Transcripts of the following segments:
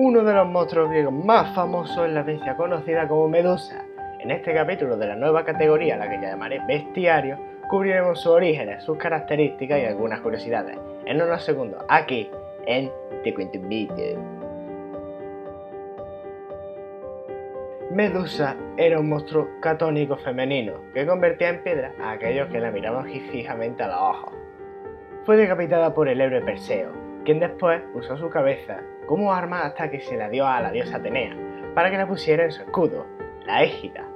uno de los monstruos griegos más famosos es la bestia conocida como Medusa. En este capítulo de la nueva categoría, la que llamaré bestiario, cubriremos sus orígenes, sus características y algunas curiosidades. En unos segundos, aquí, en Te Cuento un Vídeo. Medusa era un monstruo catónico femenino que convertía en piedra a aquellos que la miraban fijamente a los ojos. Fue decapitada por el héroe Perseo, quien después usó su cabeza como arma hasta que se la dio a la diosa Atenea, para que la pusiera en su escudo, la égida.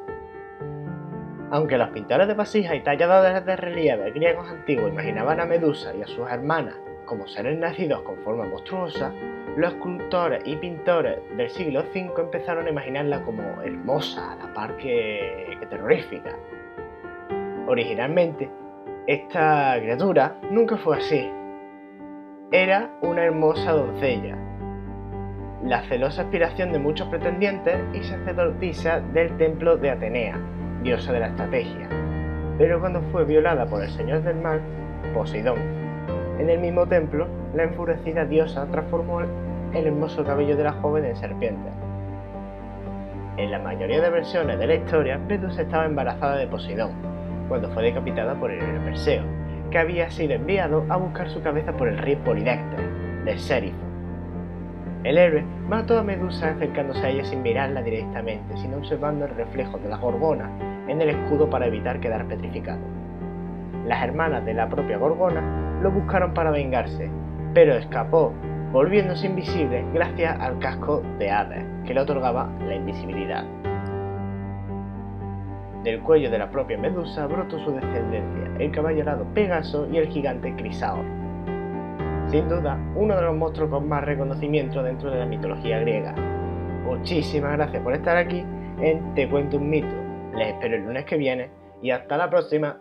Aunque los pintores de vasijas y talladores de relieve griegos antiguos imaginaban a Medusa y a sus hermanas como seres nacidos con forma monstruosa, los escultores y pintores del siglo V empezaron a imaginarla como hermosa, a la par que, que terrorífica. Originalmente, esta criatura nunca fue así, era una hermosa doncella, la celosa aspiración de muchos pretendientes y sacerdotisa del templo de Atenea, diosa de la estrategia, pero cuando fue violada por el señor del mal, Poseidón, en el mismo templo, la enfurecida diosa transformó el hermoso cabello de la joven en serpiente. En la mayoría de versiones de la historia, Medusa estaba embarazada de Poseidón, cuando fue decapitada por el Perseo, que había sido enviado a buscar su cabeza por el rey Polidectes, de Serifo. El héroe mató a Medusa acercándose a ella sin mirarla directamente, sino observando el reflejo de la gorgona en el escudo para evitar quedar petrificado. Las hermanas de la propia gorgona lo buscaron para vengarse, pero escapó, volviéndose invisible gracias al casco de Hades, que le otorgaba la invisibilidad. Del cuello de la propia Medusa brotó su descendencia, el caballo Pegaso y el gigante Crisaor. Sin duda, uno de los monstruos con más reconocimiento dentro de la mitología griega. Muchísimas gracias por estar aquí en Te Cuento un Mito. Les espero el lunes que viene y hasta la próxima.